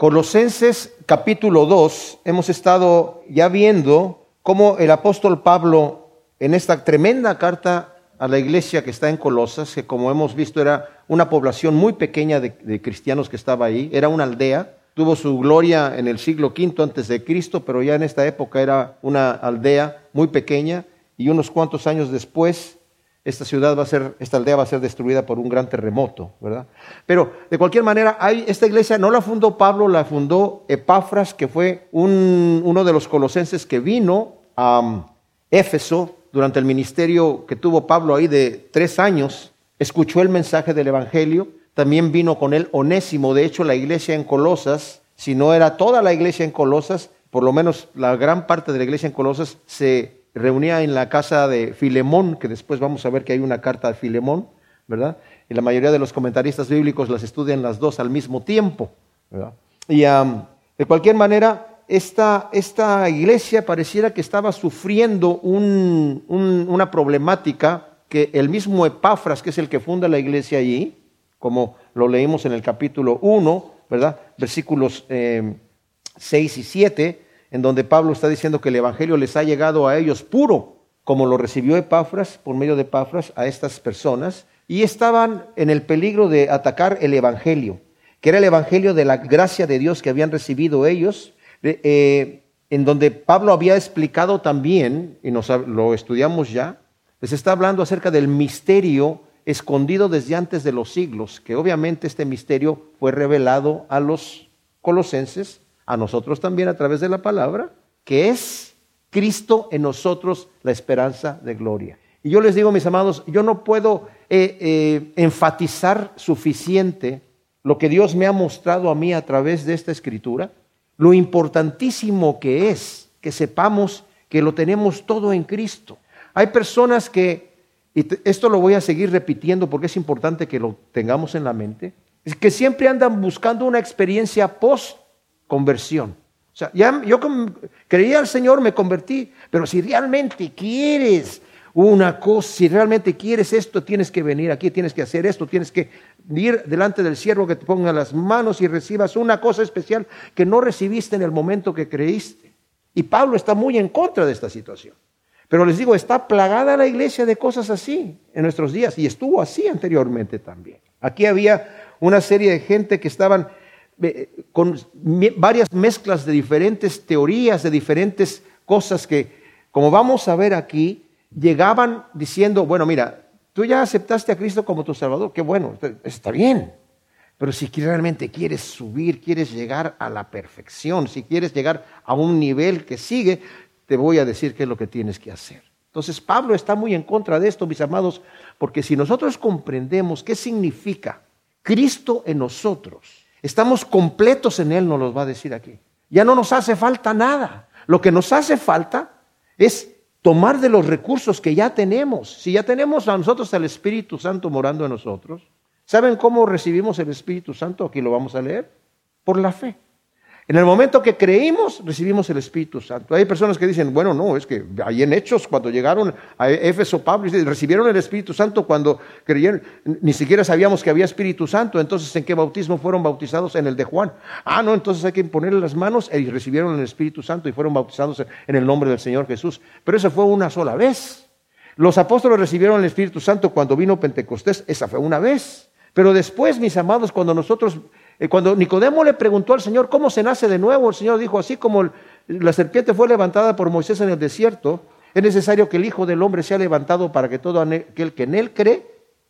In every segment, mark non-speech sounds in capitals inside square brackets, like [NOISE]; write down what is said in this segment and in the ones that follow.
Colosenses capítulo 2, hemos estado ya viendo cómo el apóstol Pablo en esta tremenda carta a la iglesia que está en Colosas, que como hemos visto era una población muy pequeña de, cristianos que estaba ahí, era una aldea, tuvo su gloria en el siglo V antes de Cristo, pero ya en esta época era una aldea muy pequeña y unos cuantos años después esta ciudad va a ser, esta aldea va a ser destruida por un gran terremoto, ¿verdad? Pero de cualquier manera, hay, esta iglesia no la fundó Pablo, la fundó Epafras, que fue uno de los colosenses que vino a um, Éfeso durante el ministerio que tuvo Pablo ahí de tres años, escuchó el mensaje del Evangelio, también vino con él Onésimo, de hecho la iglesia en Colosas, si no era toda la iglesia en Colosas, por lo menos la gran parte de la iglesia en Colosas se reunía en la casa de Filemón, que después vamos a ver que hay una carta de Filemón, ¿verdad? Y la mayoría de los comentaristas bíblicos las estudian las dos al mismo tiempo, ¿verdad? Y de cualquier manera, esta, esta, iglesia pareciera que estaba sufriendo una problemática que el mismo Epafras, que es el que funda la iglesia allí, como lo leímos en el capítulo 1, ¿verdad? Versículos 6 eh, y 7, en donde Pablo está diciendo que el Evangelio les ha llegado a ellos puro, como lo recibió Epafras, por medio de Epafras, a estas personas, y estaban en el peligro de atacar el Evangelio, que era el Evangelio de la gracia de Dios que habían recibido ellos, eh, en donde Pablo había explicado también, y nos, lo estudiamos ya, les está hablando acerca del misterio escondido desde antes de los siglos, que obviamente este misterio fue revelado a los colosenses a nosotros también a través de la palabra, que es Cristo en nosotros la esperanza de gloria. Y yo les digo, mis amados, yo no puedo eh, eh, enfatizar suficiente lo que Dios me ha mostrado a mí a través de esta escritura, lo importantísimo que es que sepamos que lo tenemos todo en Cristo. Hay personas que, y esto lo voy a seguir repitiendo porque es importante que lo tengamos en la mente, que siempre andan buscando una experiencia post conversión. O sea, ya yo creía al Señor, me convertí, pero si realmente quieres una cosa, si realmente quieres esto, tienes que venir aquí, tienes que hacer esto, tienes que ir delante del siervo que te ponga las manos y recibas una cosa especial que no recibiste en el momento que creíste. Y Pablo está muy en contra de esta situación. Pero les digo, está plagada la iglesia de cosas así en nuestros días y estuvo así anteriormente también. Aquí había una serie de gente que estaban con varias mezclas de diferentes teorías, de diferentes cosas que, como vamos a ver aquí, llegaban diciendo, bueno, mira, tú ya aceptaste a Cristo como tu Salvador, qué bueno, está bien. Pero si realmente quieres subir, quieres llegar a la perfección, si quieres llegar a un nivel que sigue, te voy a decir qué es lo que tienes que hacer. Entonces Pablo está muy en contra de esto, mis amados, porque si nosotros comprendemos qué significa Cristo en nosotros, Estamos completos en Él, nos lo va a decir aquí. Ya no nos hace falta nada. Lo que nos hace falta es tomar de los recursos que ya tenemos. Si ya tenemos a nosotros al Espíritu Santo morando en nosotros, ¿saben cómo recibimos el Espíritu Santo? Aquí lo vamos a leer. Por la fe. En el momento que creímos, recibimos el Espíritu Santo. Hay personas que dicen, bueno, no, es que ahí en Hechos, cuando llegaron a Éfeso, Pablo, recibieron el Espíritu Santo cuando creyeron, ni siquiera sabíamos que había Espíritu Santo, entonces ¿en qué bautismo fueron bautizados? En el de Juan. Ah, no, entonces hay que ponerle las manos y recibieron el Espíritu Santo y fueron bautizados en el nombre del Señor Jesús. Pero eso fue una sola vez. Los apóstoles recibieron el Espíritu Santo cuando vino Pentecostés, esa fue una vez. Pero después, mis amados, cuando nosotros cuando Nicodemo le preguntó al Señor cómo se nace de nuevo, el Señor dijo, así como la serpiente fue levantada por Moisés en el desierto, es necesario que el Hijo del Hombre sea levantado para que todo aquel que en él cree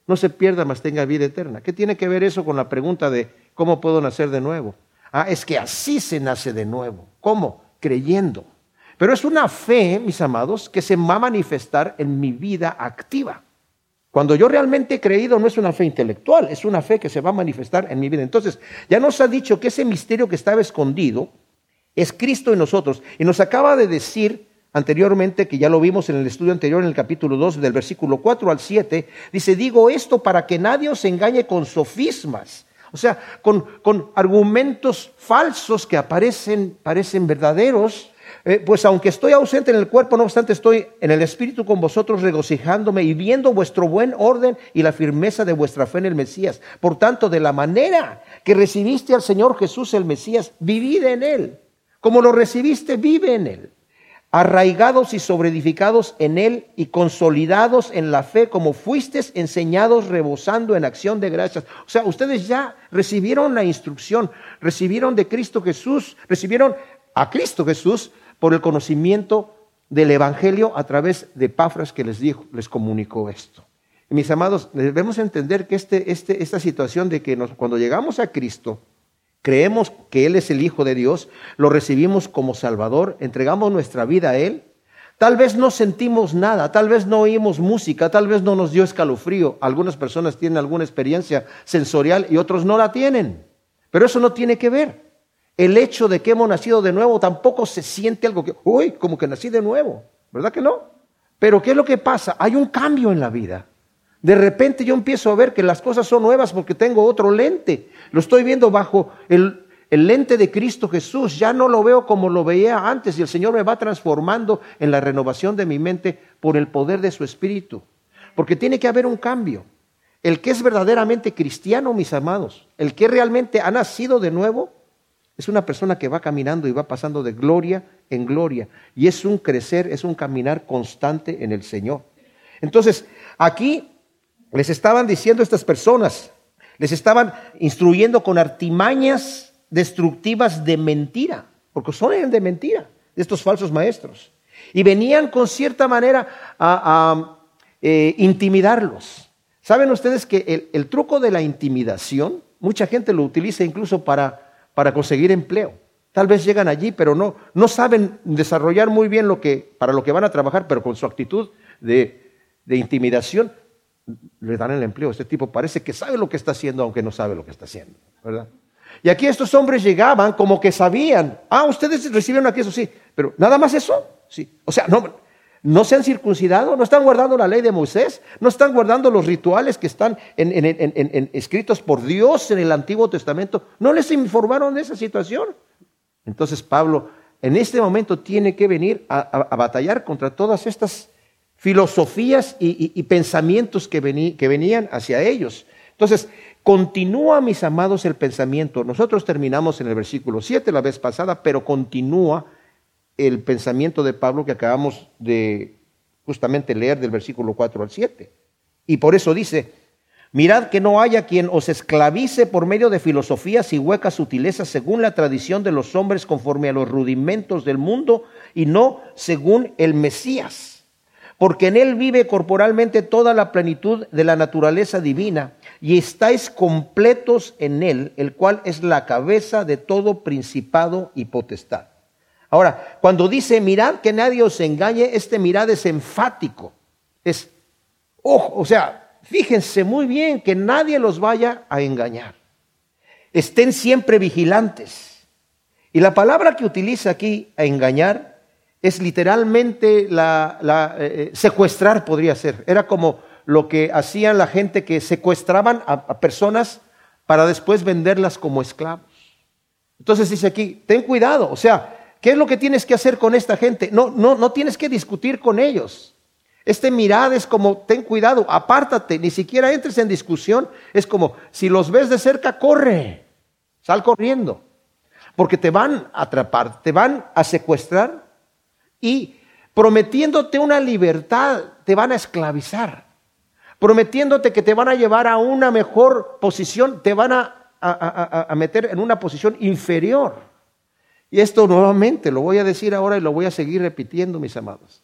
no se pierda, mas tenga vida eterna. ¿Qué tiene que ver eso con la pregunta de cómo puedo nacer de nuevo? Ah, es que así se nace de nuevo. ¿Cómo? Creyendo. Pero es una fe, mis amados, que se va a manifestar en mi vida activa. Cuando yo realmente he creído no es una fe intelectual, es una fe que se va a manifestar en mi vida. Entonces, ya nos ha dicho que ese misterio que estaba escondido es Cristo en nosotros. Y nos acaba de decir anteriormente, que ya lo vimos en el estudio anterior, en el capítulo 2, del versículo 4 al 7, dice, digo esto para que nadie os engañe con sofismas, o sea, con, con argumentos falsos que aparecen, parecen verdaderos, Eh, pues aunque estoy ausente en el cuerpo, no obstante estoy en el espíritu con vosotros regocijándome y viendo vuestro buen orden y la firmeza de vuestra fe en el Mesías. Por tanto, de la manera que recibiste al Señor Jesús el Mesías, vivid en él. Como lo recibiste, vive en él arraigados y sobreedificados en él y consolidados en la fe, como fuisteis enseñados, rebosando en acción de gracias. O sea, ustedes ya recibieron la instrucción, recibieron de Cristo Jesús, recibieron a Cristo Jesús por el conocimiento del Evangelio a través de Pafras que les dijo, les comunicó esto. mis amados, debemos entender que este, este, esta situación de que cuando llegamos a Cristo, creemos que Él es el Hijo de Dios, lo recibimos como Salvador, entregamos nuestra vida a Él, tal vez no sentimos nada, tal vez no oímos música, tal vez no nos dio escalofrío. Algunas personas tienen alguna experiencia sensorial y otros no la tienen. Pero eso no tiene que ver. El hecho de que hemos nacido de nuevo tampoco se siente algo que, uy, como que nací de nuevo, ¿verdad que no? Pero ¿qué es lo que pasa? Hay un cambio en la vida. De repente yo empiezo a ver que las cosas son nuevas porque tengo otro lente. Lo estoy viendo bajo el, lente de Cristo Jesús. Ya no lo veo como lo veía antes y el Señor me va transformando en la renovación de mi mente por el poder de su Espíritu. Porque tiene que haber un cambio. El que es verdaderamente cristiano, mis amados, el que realmente ha nacido de nuevo, es una persona que va caminando y va pasando de gloria en gloria. Y es un crecer, es un caminar constante en el Señor. Entonces, aquí les estaban diciendo estas personas, les estaban instruyendo con artimañas destructivas de mentira, porque son de mentira, de estos falsos maestros. Y venían con cierta manera a, eh, intimidarlos. ¿Saben ustedes que el, truco de la intimidación, mucha gente lo utiliza incluso para, para conseguir empleo? Tal vez llegan allí, pero no, no saben desarrollar muy bien lo que, para lo que van a trabajar, pero con su actitud de, intimidación le dan el empleo. Este tipo parece que sabe lo que está haciendo, aunque no sabe lo que está haciendo, ¿verdad? Y aquí estos hombres llegaban como que sabían, ah, ustedes recibieron aquí eso, sí, pero nada más eso, sí. O sea, no, no se han circuncidado, no están guardando la ley de Moisés, no están guardando los rituales que están escritos por Dios en el Antiguo Testamento, no les informaron de esa situación. Entonces Pablo en este momento tiene que venir a batallar contra todas estas filosofías y, pensamientos que, que venían hacia ellos. Entonces, continúa, mis amados, el pensamiento. Nosotros terminamos en el versículo 7 la vez pasada, pero continúa el pensamiento de Pablo que acabamos de justamente leer del versículo 4 al 7. Y por eso dice, mirad que no haya quien os esclavice por medio de filosofías y huecas sutilezas según la tradición de los hombres conforme a los rudimentos del mundo y no según el Mesías porque en Él vive corporalmente toda la plenitud de la naturaleza divina, y estáis completos en Él, el cual es la cabeza de todo principado y potestad. Ahora, cuando dice mirad que nadie os engañe, este mirad es enfático. Es, ojo, o sea, fíjense muy bien que nadie los vaya a engañar. Estén siempre vigilantes. Y la palabra que utiliza aquí, a engañar, es literalmente la, eh, eh, secuestrar podría ser. Era como lo que hacían la gente que secuestraban a, personas para después venderlas como esclavos. Entonces dice aquí, ten cuidado, o sea, ¿qué es lo que tienes que hacer con esta gente? No, no, no tienes que discutir con ellos. Este mirad es como, ten cuidado, apártate, ni siquiera entres en discusión. Es como, si los ves de cerca, corre, sal corriendo, porque te van a atrapar, te van a secuestrar y prometiéndote una libertad, te van a esclavizar. Prometiéndote que te van a llevar a una mejor posición, te van a, meter en una posición inferior. Y esto nuevamente lo voy a decir ahora y lo voy a seguir repitiendo, mis amados.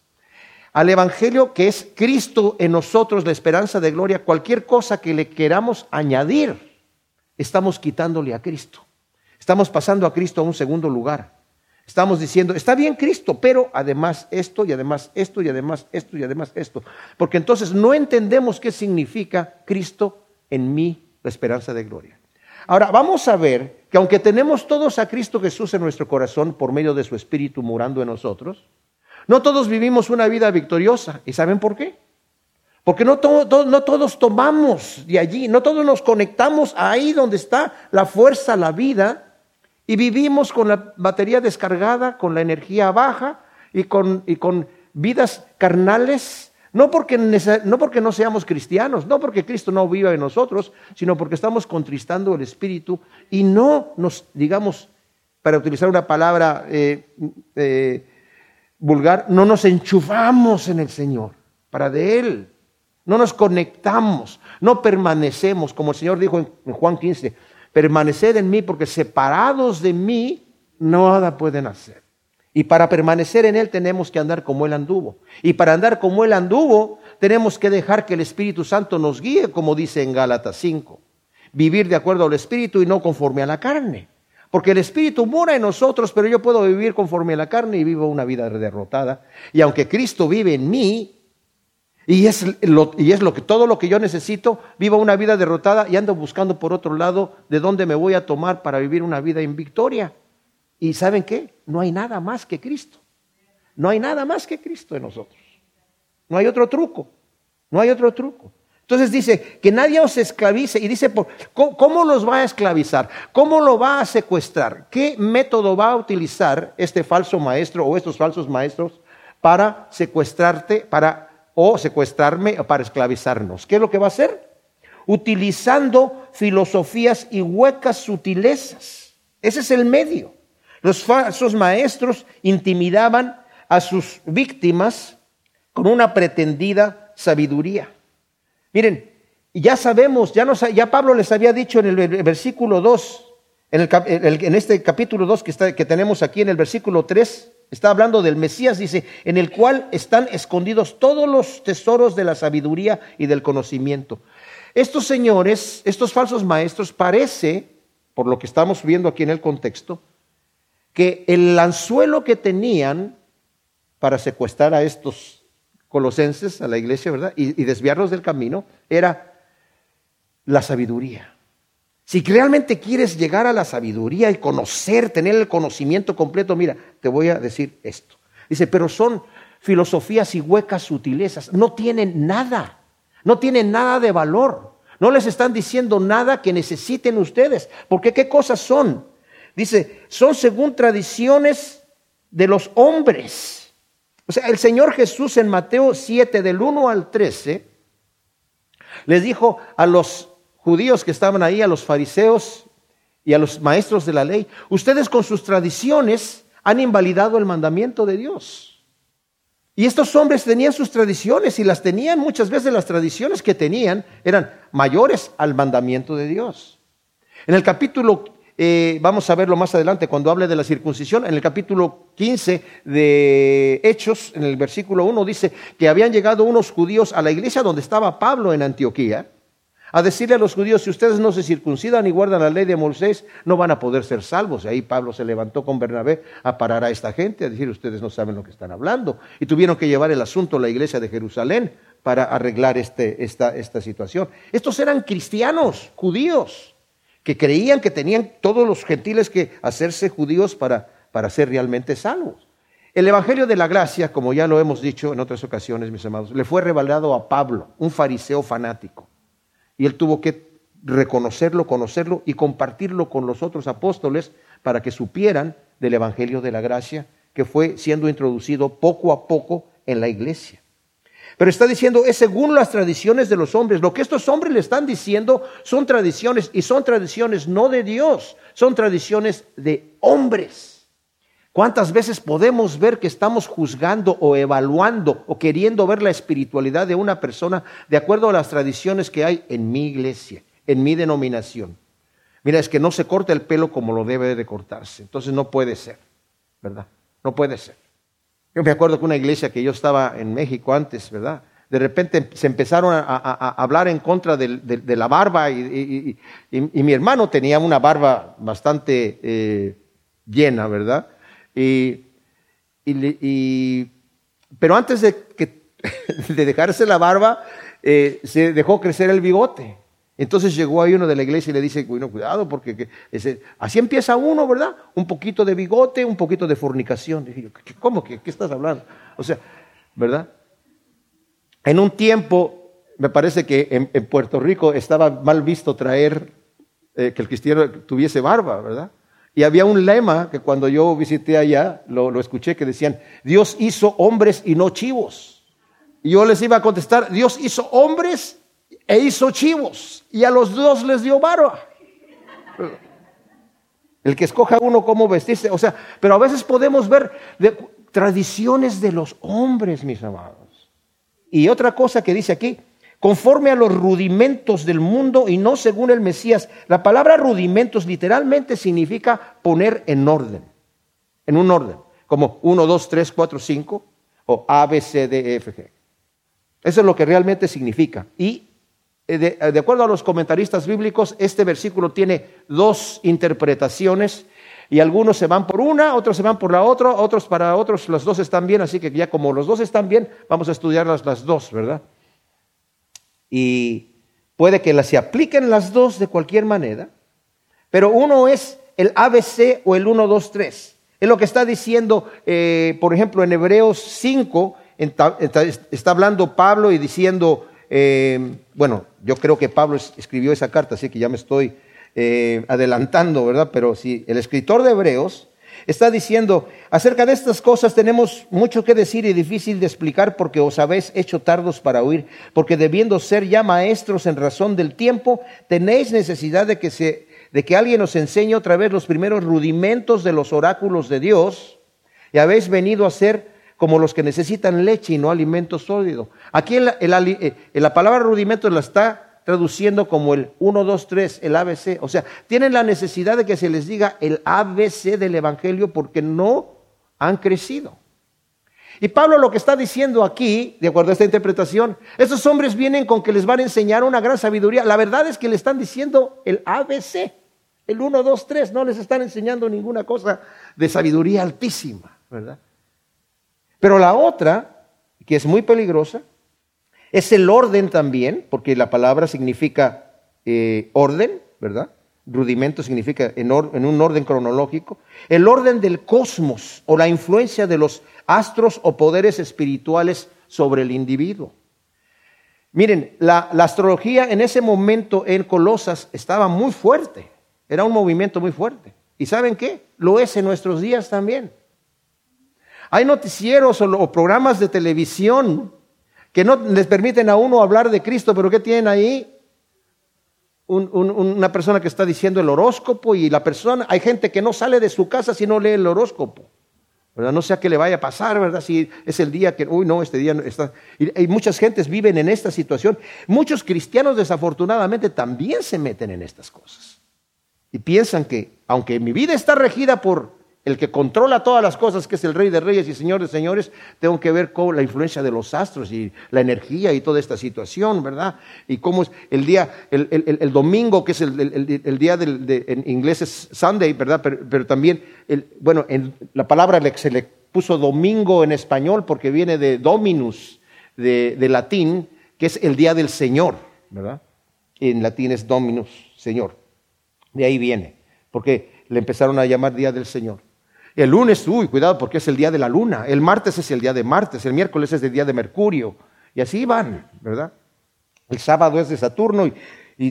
Al Evangelio que es Cristo en nosotros, la esperanza de gloria, cualquier cosa que le queramos añadir, estamos quitándole a Cristo. Estamos pasando a Cristo a un segundo lugar. Estamos diciendo, está bien Cristo, pero además esto y además esto y además esto y además esto. Porque entonces no entendemos qué significa Cristo en mí, la esperanza de gloria. Ahora, vamos a ver que aunque tenemos todos a Cristo Jesús en nuestro corazón por medio de su Espíritu morando en nosotros, no todos vivimos una vida victoriosa. ¿Y saben por qué? Porque no, no todos tomamos de allí, no todos nos conectamos ahí donde está la fuerza, la vida Y vivimos con la batería descargada, con la energía baja y con, y con vidas carnales. No porque, no seamos cristianos, no porque Cristo no viva en nosotros, sino porque estamos contristando el Espíritu y no nos, digamos, para utilizar una palabra eh, eh, vulgar, no nos enchufamos en el Señor, para de Él. No nos conectamos, no permanecemos, como el Señor dijo en Juan 15, permaneced en mí porque separados de mí nada pueden hacer. Y para permanecer en Él tenemos que andar como Él anduvo. Y para andar como Él anduvo, tenemos que dejar que el Espíritu Santo nos guíe, como dice en Gálatas 5. Vivir de acuerdo al Espíritu y no conforme a la carne. Porque el Espíritu mora en nosotros, pero yo puedo vivir conforme a la carne y vivo una vida derrotada. Y aunque Cristo vive en mí, y es, lo, y es lo que, todo lo que yo necesito, vivo una vida derrotada y ando buscando por otro lado de dónde me voy a tomar para vivir una vida en victoria. Y ¿saben qué? No hay nada más que Cristo. No hay nada más que Cristo en nosotros. No hay otro truco. No hay otro truco. Entonces dice que nadie os esclavice y dice, ¿cómo, los va a esclavizar? ¿Cómo lo va a secuestrar? ¿Qué método va a utilizar este falso maestro o estos falsos maestros para secuestrarte, para o secuestrarme o para esclavizarnos? ¿Qué es lo que va a hacer? Utilizando filosofías y huecas sutilezas. Ese es el medio. Los falsos maestros intimidaban a sus víctimas con una pretendida sabiduría. Miren, ya sabemos, ya, Pablo les había dicho en el versículo 2, en, este capítulo 2 que, que tenemos aquí en el versículo 3, está hablando del Mesías, dice, en el cual están escondidos todos los tesoros de la sabiduría y del conocimiento. Estos señores, estos falsos maestros, parece, por lo que estamos viendo aquí en el contexto, que el anzuelo que tenían para secuestrar a estos colosenses, a la iglesia, ¿verdad? Y, desviarlos del camino, era la sabiduría. Si realmente quieres llegar a la sabiduría y conocer, tener el conocimiento completo, mira, te voy a decir esto. Dice, pero son filosofías y huecas sutilezas, no tienen nada, no tienen nada de valor. No les están diciendo nada que necesiten ustedes, porque ¿qué cosas son? Dice, son según tradiciones de los hombres o sea, el Señor Jesús en Mateo 7, del 1 al 13, les dijo a los judíos que estaban ahí, a los fariseos y a los maestros de la ley, ustedes con sus tradiciones han invalidado el mandamiento de Dios. Y estos hombres tenían sus tradiciones y las tenían muchas veces las tradiciones que tenían eran mayores al mandamiento de Dios. En el capítulo eh, vamos a verlo más adelante cuando hable de la circuncisión. En el capítulo 15 de Hechos, en el versículo 1, dice que habían llegado unos judíos a la iglesia donde estaba Pablo en Antioquía a decirle a los judíos, si ustedes no se circuncidan y guardan la ley de Moisés, no van a poder ser salvos. Y ahí Pablo se levantó con Bernabé a parar a esta gente, a decir, ustedes no saben lo que están hablando. Y tuvieron que llevar el asunto a la iglesia de Jerusalén para arreglar este, esta, esta situación. Estos eran cristianos, judíos que creían que tenían todos los gentiles que hacerse judíos para, para ser realmente salvos. El Evangelio de la Gracia, como ya lo hemos dicho en otras ocasiones, mis amados, le fue revelado a Pablo, un fariseo fanático. Y él tuvo que reconocerlo, conocerlo y compartirlo con los otros apóstoles para que supieran del Evangelio de la Gracia que fue siendo introducido poco a poco en la iglesia. Pero está diciendo, es según las tradiciones de los hombres. Lo que estos hombres le están diciendo son tradiciones y son tradiciones no de Dios, son tradiciones de hombres. ¿Cuántas veces podemos ver que estamos juzgando o evaluando o queriendo ver la espiritualidad de una persona de acuerdo a las tradiciones que hay en mi iglesia, en mi denominación? Mira, es que no se corta el pelo como lo debe de cortarse. Entonces no puede ser, ¿verdad? No puede ser. Yo me acuerdo que una iglesia que yo estaba en México antes, ¿verdad? De repente se empezaron a, hablar en contra de, la barba y, mi hermano tenía una barba bastante eh, llena, ¿verdad? pero antes de, [LAUGHS] de dejarse la barba, eh, se dejó crecer el bigote. Entonces llegó ahí uno de la iglesia y le dice, bueno, cuidado, porque así empieza uno, ¿verdad? Un poquito de bigote, un poquito de fornicación. Dije ¿cómo? ¿Qué, ¿Qué estás hablando? O sea, ¿verdad? En un tiempo, me parece que en, Puerto Rico estaba mal visto traer eh, que el cristiano tuviese barba, ¿verdad? Y había un lema que cuando yo visité allá, lo, lo escuché, que decían, Dios hizo hombres y no chivos. Y yo les iba a contestar, Dios hizo hombres e hizo chivos. Y a los dos les dio barba. El que escoja uno cómo vestirse. O sea, pero a veces podemos ver tradiciones de los hombres, mis amados. Y otra cosa que dice aquí, conforme a los rudimentos del mundo y no según el Mesías. La palabra rudimentos literalmente significa poner en orden, en un orden, como 1, 2, 3, 4, 5 o A, B, C, D, E, F, G. Eso es lo que realmente significa. Y eh, de, acuerdo a los comentaristas bíblicos, este versículo tiene dos interpretaciones y algunos se van por una, otros se van por la otra, otros para otros los dos están bien, así que ya como los dos están bien, vamos a estudiar las, dos, ¿verdad? Y puede que las, se apliquen las dos de cualquier manera, pero uno es el ABC o el 1, 2, 3. Es lo que está diciendo, eh, por ejemplo, en Hebreos 5, está hablando Pablo y diciendo, eh, bueno, yo creo que Pablo escribió esa carta, así que ya me estoy eh, adelantando, ¿verdad? Pero si el escritor de Hebreos está diciendo, acerca de estas cosas tenemos mucho que decir y difícil de explicar porque os habéis hecho tardos para oír, porque debiendo ser ya maestros en razón del tiempo, tenéis necesidad de que, se, de que alguien os enseñe otra vez los primeros rudimentos de los oráculos de Dios y habéis venido a ser como los que necesitan leche y no alimento sólido. Aquí en eh, la, palabra rudimento la está traduciendo como el 1, 2, 3, el ABC. O sea, tienen la necesidad de que se les diga el ABC del Evangelio porque no han crecido. Y Pablo lo que está diciendo aquí, de acuerdo a esta interpretación, esos hombres vienen con que les van a enseñar una gran sabiduría. La verdad es que le están diciendo el ABC, el 1, 2, 3, no les están enseñando ninguna cosa de sabiduría altísima, ¿verdad? Pero la otra, que es muy peligrosa, es el orden también, porque la palabra significa eh, orden, ¿verdad? Rudimento significa en, en, un orden cronológico. El orden del cosmos o la influencia de los astros o poderes espirituales sobre el individuo. Miren, la, la astrología en ese momento en Colosas estaba muy fuerte, era un movimiento muy fuerte. ¿Y saben qué? Lo es en nuestros días también. Hay noticieros o, programas de televisión que no les permiten a uno hablar de Cristo, pero ¿qué tienen ahí? una persona que está diciendo el horóscopo y la persona, hay gente que no sale de su casa si no lee el horóscopo. ¿verdad? No sé a qué le vaya a pasar, ¿verdad? Si es el día que, uy, no, este día no está. Y, muchas gentes viven en esta situación. Muchos cristianos desafortunadamente también se meten en estas cosas. Y piensan que, aunque mi vida está regida por el que controla todas las cosas, que es el Rey de Reyes y Señor de Señores, tengo que ver con la influencia de los astros y la energía y toda esta situación, ¿verdad? Y cómo es el día, el, domingo, que es el, día del, en inglés es Sunday, ¿verdad? Pero, también, bueno, en la palabra se le puso domingo en español porque viene de dominus, de, de latín, que es el día del Señor, ¿verdad? En latín es dominus, Señor. De ahí viene, porque le empezaron a llamar Día del Señor. El lunes, uy, cuidado porque es el día de la luna. El martes es el día de Martes. El miércoles es el día de Mercurio. Y así van, ¿verdad? El sábado es de Saturno y,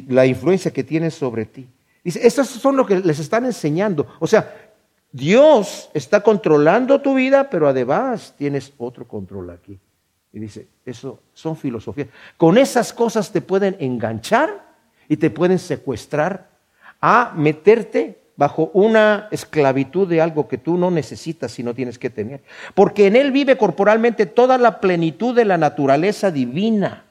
la influencia que tiene sobre ti. Dice, estos son lo que les están enseñando. O sea, Dios está controlando tu vida, pero además tienes otro control aquí. Y dice, eso son filosofías. Con esas cosas te pueden enganchar y te pueden secuestrar a meterte bajo una esclavitud de algo que tú no necesitas y no tienes que tener. Porque en Él vive corporalmente toda la plenitud de la naturaleza divina.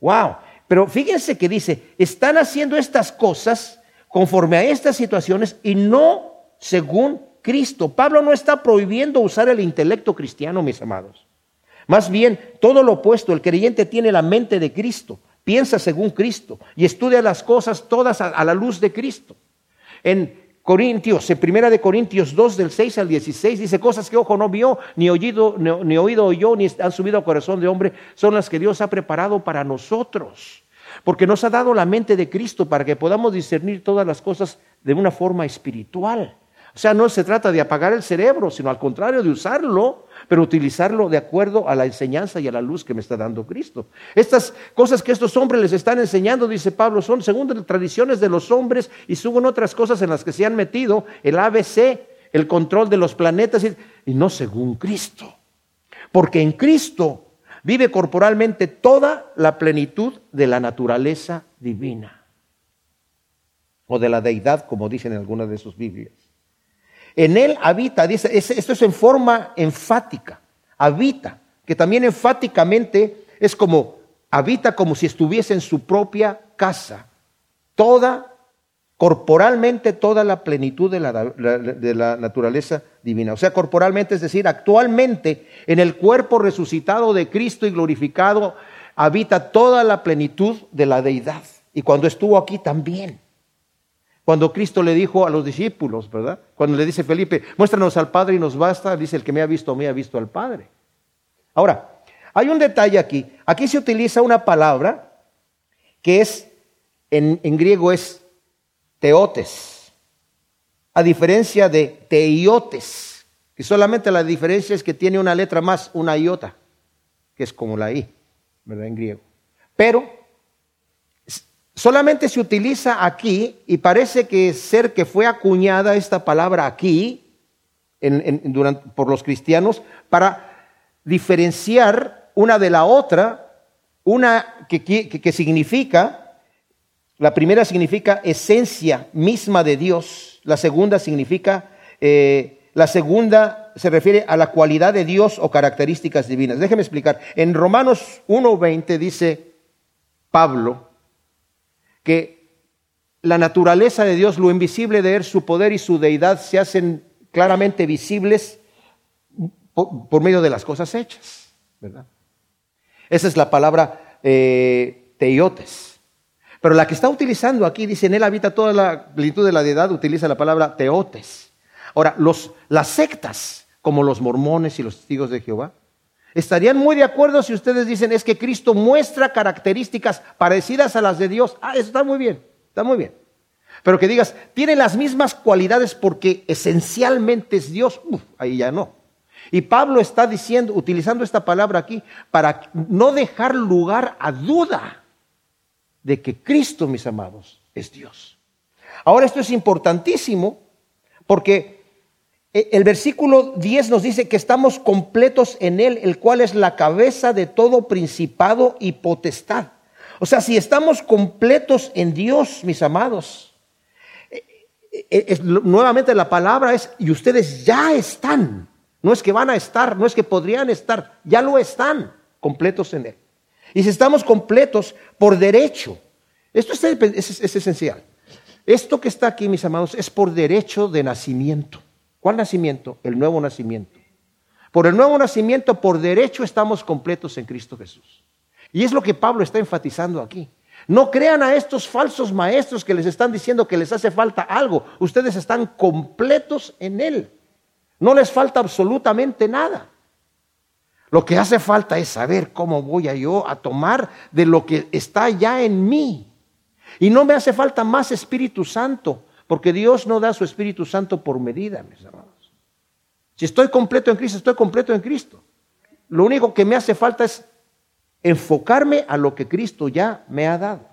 ¡Wow! Pero fíjense que dice, están haciendo estas cosas conforme a estas situaciones y no según Cristo. Pablo no está prohibiendo usar el intelecto cristiano, mis amados. Más bien, todo lo opuesto, el creyente tiene la mente de Cristo, piensa según Cristo y estudia las cosas todas a la luz de Cristo. En Corintios, en Primera de Corintios 2 del 6 al 16 dice cosas que ojo no vio, ni oído, ni, oído oyó, ni han subido al corazón de hombre, son las que Dios ha preparado para nosotros. Porque nos ha dado la mente de Cristo para que podamos discernir todas las cosas de una forma espiritual. O sea, no se trata de apagar el cerebro, sino al contrario de usarlo, pero utilizarlo de acuerdo a la enseñanza y a la luz que me está dando Cristo. Estas cosas que estos hombres les están enseñando, dice Pablo, son según las tradiciones de los hombres y según otras cosas en las que se han metido, el ABC, el control de los planetas, y no según Cristo. Porque en Cristo vive corporalmente toda la plenitud de la naturaleza divina o de la deidad, como dicen en algunas de sus Biblias. En él habita, dice, esto es en forma enfática, habita, que también enfáticamente es como, habita como si estuviese en su propia casa. Toda, corporalmente, toda la plenitud de la, de la naturaleza divina. O sea, corporalmente, es decir, actualmente en el cuerpo resucitado de Cristo y glorificado, habita toda la plenitud de la deidad. Y cuando estuvo aquí también. Cuando Cristo le dijo a los discípulos, ¿verdad? Cuando le dice Felipe, muéstranos al Padre y nos basta, dice el que me ha visto, me ha visto al Padre. Ahora, hay un detalle aquí. Aquí se utiliza una palabra que es, en, griego es teotes, a diferencia de teiotes, que solamente la diferencia es que tiene una letra más, una iota, que es como la I, ¿verdad? En griego. Pero solamente se utiliza aquí y parece que ser que fue acuñada esta palabra aquí por los cristianos para diferenciar una de la otra, una que, significa, la primera significa esencia misma de Dios, la segunda significa, eh, la segunda se refiere a la cualidad de Dios o características divinas. Déjeme explicar. En Romanos 1.20 dice Pablo, que la naturaleza de Dios, lo invisible de Él, su poder y su deidad se hacen claramente visibles por, medio de las cosas hechas, ¿verdad? Esa es la palabra eh, teiotes. Pero la que está utilizando aquí, dice, en él habita toda la plenitud de la deidad, utiliza la palabra teotes. Ahora, las sectas, como los mormones y los testigos de Jehová, Estarían muy de acuerdo si ustedes dicen es que Cristo muestra características parecidas a las de Dios. Ah, eso está muy bien, está muy bien. Pero que digas, tiene las mismas cualidades porque esencialmente es Dios, ahí ya no. Y Pablo está diciendo, utilizando esta palabra aquí, para no dejar lugar a duda de que Cristo, mis amados, es Dios. Ahora esto es importantísimo porque el versículo 10 nos dice que estamos completos en Él, el cual es la cabeza de todo principado y potestad. O sea, si estamos completos en Dios, mis amados, e, e, nuevamente la palabra es, y ustedes ya están, no es que van a estar, no es que podrían estar, ya lo están completos en Él. Y si estamos completos por derecho, esto es, es esencial. Esto que está aquí, mis amados, es por derecho de nacimiento. ¿Cuál nacimiento? El nuevo nacimiento. Por el nuevo nacimiento, por derecho, estamos completos en Cristo Jesús. Y es lo que Pablo está enfatizando aquí. No crean a estos falsos maestros que les están diciendo que les hace falta algo. Ustedes están completos en Él. No les falta absolutamente nada. Lo que hace falta es saber cómo voy a yo a tomar de lo que está ya en mí. Y no me hace falta más Espíritu Santo. Porque Dios no da su Espíritu Santo por medida, mis amados. Si estoy completo en Cristo, estoy completo en Cristo. Lo único que me hace falta es enfocarme a lo que Cristo ya me ha dado.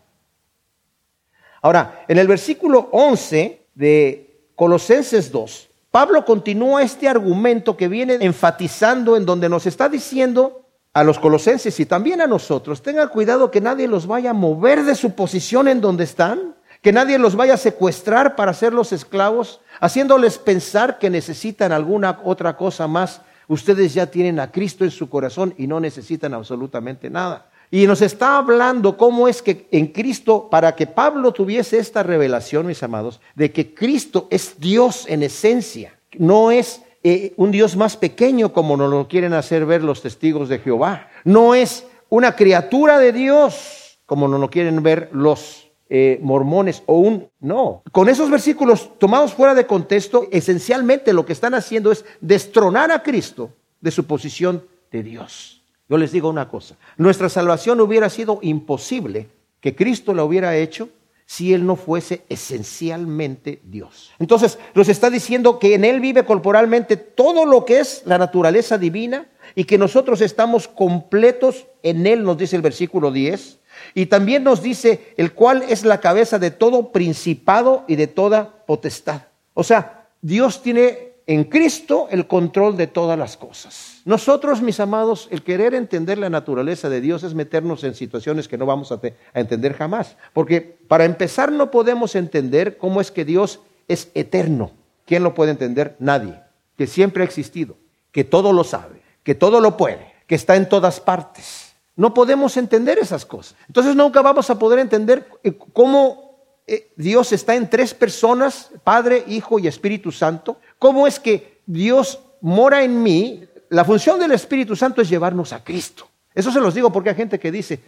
Ahora, en el versículo 11 de Colosenses 2, Pablo continúa este argumento que viene enfatizando en donde nos está diciendo a los colosenses y también a nosotros, tengan cuidado que nadie los vaya a mover de su posición en donde están que nadie los vaya a secuestrar para hacerlos esclavos, haciéndoles pensar que necesitan alguna otra cosa más. Ustedes ya tienen a Cristo en su corazón y no necesitan absolutamente nada. Y nos está hablando cómo es que en Cristo, para que Pablo tuviese esta revelación, mis amados, de que Cristo es Dios en esencia, no es eh, un Dios más pequeño como nos lo quieren hacer ver los testigos de Jehová, no es una criatura de Dios como nos lo quieren ver los eh, mormones o un... No, con esos versículos tomados fuera de contexto, esencialmente lo que están haciendo es destronar a Cristo de su posición de Dios. Yo les digo una cosa, nuestra salvación hubiera sido imposible que Cristo la hubiera hecho si Él no fuese esencialmente Dios. Entonces, nos está diciendo que en Él vive corporalmente todo lo que es la naturaleza divina y que nosotros estamos completos en Él, nos dice el versículo 10. Y también nos dice el cual es la cabeza de todo principado y de toda potestad. O sea, Dios tiene en Cristo el control de todas las cosas. Nosotros, mis amados, el querer entender la naturaleza de Dios es meternos en situaciones que no vamos a, entender jamás. Porque para empezar no podemos entender cómo es que Dios es eterno. ¿Quién lo puede entender? Nadie. Que siempre ha existido, que todo lo sabe, que todo lo puede, que está en todas partes. No podemos entender esas cosas. Entonces nunca vamos a poder entender eh, cómo eh, Dios está en tres personas, Padre, Hijo y Espíritu Santo. ¿Cómo es que Dios mora en mí? La función del Espíritu Santo es llevarnos a Cristo. Eso se los digo porque hay gente que dice,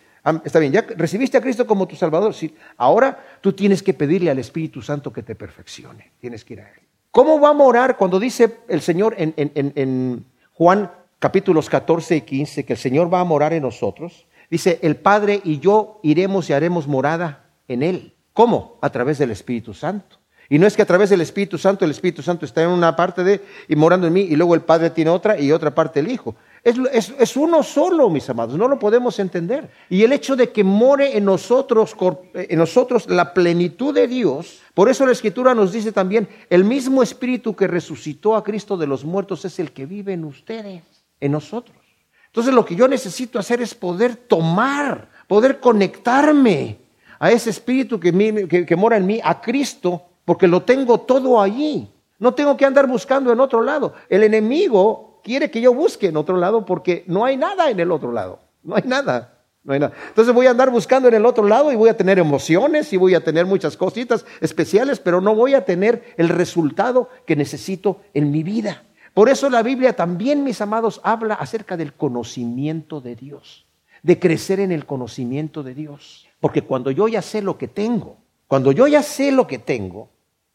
está bien, ya recibiste a Cristo como tu Salvador, sí, ahora tú tienes que pedirle al Espíritu Santo que te perfeccione, tienes que ir a Él. ¿Cómo va a morar cuando dice el Señor en, en Juan capítulos 14 y 15 que el Señor va a morar en nosotros? Dice, el Padre y yo iremos y haremos morada en Él. ¿Cómo? A través del Espíritu Santo. Y no es que a través del Espíritu Santo el Espíritu Santo está en una parte de y morando en mí y luego el Padre tiene otra y otra parte el Hijo. Es, uno solo, mis amados, no lo podemos entender. Y el hecho de que more en nosotros, en nosotros la plenitud de Dios, por eso la Escritura nos dice también, el mismo Espíritu que resucitó a Cristo de los muertos es el que vive en ustedes, en nosotros. Entonces lo que yo necesito hacer es poder tomar, poder conectarme a ese espíritu que, mora en mí, a Cristo, porque lo tengo todo allí. No tengo que andar buscando en otro lado. El enemigo quiere que yo busque en otro lado porque no hay nada en el otro lado. No hay nada. No hay nada. Entonces voy a andar buscando en el otro lado y voy a tener emociones y voy a tener muchas cositas especiales, pero no voy a tener el resultado que necesito en mi vida. Por eso la Biblia también, mis amados, habla acerca del conocimiento de Dios, de crecer en el conocimiento de Dios. Porque cuando yo ya sé lo que tengo, cuando yo ya sé lo que tengo,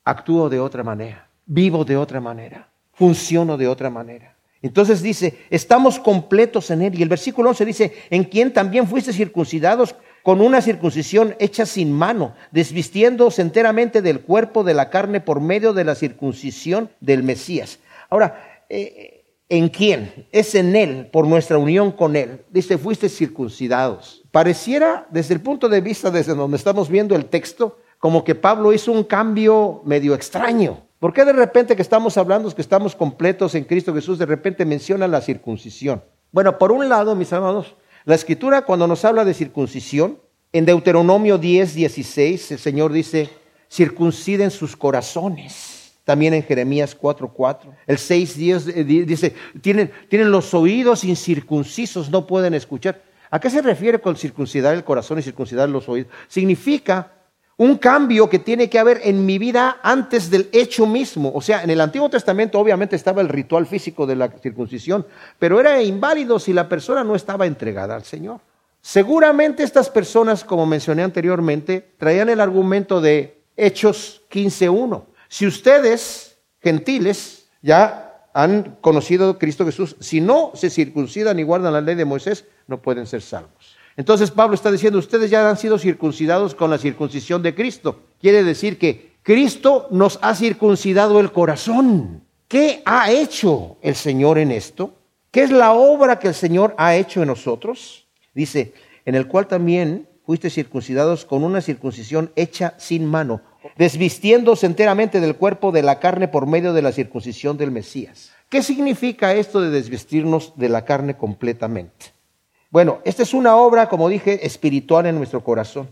actúo de otra manera, vivo de otra manera, funciono de otra manera. Entonces dice, estamos completos en Él. Y el versículo 11 dice, en quien también fuiste circuncidados con una circuncisión hecha sin mano, desvistiéndose enteramente del cuerpo de la carne por medio de la circuncisión del Mesías. Ahora, eh, ¿En quién? Es en Él, por nuestra unión con Él. Dice, fuiste circuncidados. Pareciera, desde el punto de vista desde donde estamos viendo el texto, como que Pablo hizo un cambio medio extraño. ¿Por qué de repente que estamos hablando, que estamos completos en Cristo Jesús, de repente menciona la circuncisión? Bueno, por un lado, mis amados, la escritura cuando nos habla de circuncisión, en Deuteronomio 10, 16, el Señor dice, circunciden sus corazones también en Jeremías 4:4. El 6:10 eh, dice, tienen, tienen los oídos incircuncisos, no pueden escuchar. ¿A qué se refiere con circuncidar el corazón y circuncidar los oídos? Significa un cambio que tiene que haber en mi vida antes del hecho mismo. O sea, en el Antiguo Testamento obviamente estaba el ritual físico de la circuncisión, pero era inválido si la persona no estaba entregada al Señor. Seguramente estas personas, como mencioné anteriormente, traían el argumento de Hechos 15.1. Si ustedes, gentiles, ya han conocido a Cristo Jesús, si no se circuncidan y guardan la ley de Moisés, no pueden ser salvos. Entonces Pablo está diciendo, ustedes ya han sido circuncidados con la circuncisión de Cristo. Quiere decir que Cristo nos ha circuncidado el corazón. ¿Qué ha hecho el Señor en esto? ¿Qué es la obra que el Señor ha hecho en nosotros? Dice, en el cual también fuiste circuncidados con una circuncisión hecha sin mano desvistiéndose enteramente del cuerpo de la carne por medio de la circuncisión del Mesías. ¿Qué significa esto de desvestirnos de la carne completamente? Bueno, esta es una obra, como dije, espiritual en nuestro corazón.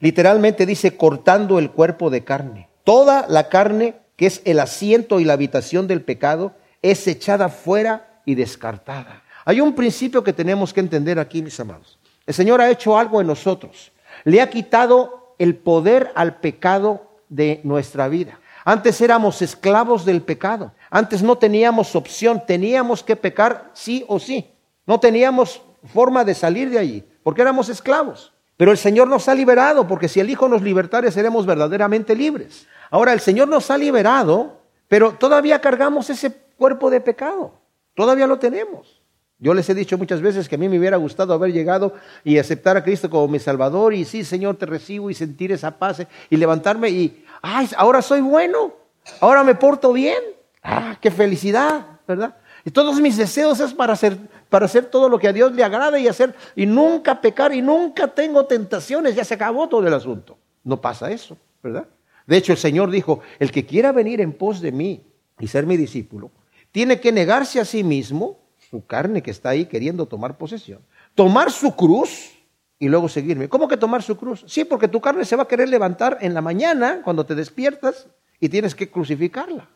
Literalmente dice cortando el cuerpo de carne. Toda la carne, que es el asiento y la habitación del pecado, es echada fuera y descartada. Hay un principio que tenemos que entender aquí, mis amados. El Señor ha hecho algo en nosotros. Le ha quitado el poder al pecado de nuestra vida. Antes éramos esclavos del pecado. Antes no teníamos opción, teníamos que pecar sí o sí. No teníamos forma de salir de allí, porque éramos esclavos. Pero el Señor nos ha liberado, porque si el Hijo nos libertare, seremos verdaderamente libres. Ahora, el Señor nos ha liberado, pero todavía cargamos ese cuerpo de pecado. Todavía lo tenemos. Yo les he dicho muchas veces que a mí me hubiera gustado haber llegado y aceptar a Cristo como mi Salvador y sí, Señor, te recibo y sentir esa paz y levantarme y, ay, ahora soy bueno, ahora me porto bien. Ah, qué felicidad, ¿verdad? Y todos mis deseos es para hacer, para hacer todo lo que a Dios le agrada y hacer y nunca pecar y nunca tengo tentaciones, ya se acabó todo el asunto. No pasa eso, ¿verdad? De hecho, el Señor dijo, el que quiera venir en pos de mí y ser mi discípulo, tiene que negarse a sí mismo, su carne que está ahí queriendo tomar posesión, tomar su cruz y luego seguirme. ¿Cómo que tomar su cruz? Sí, porque tu carne se va a querer levantar en la mañana cuando te despiertas y tienes que crucificarla.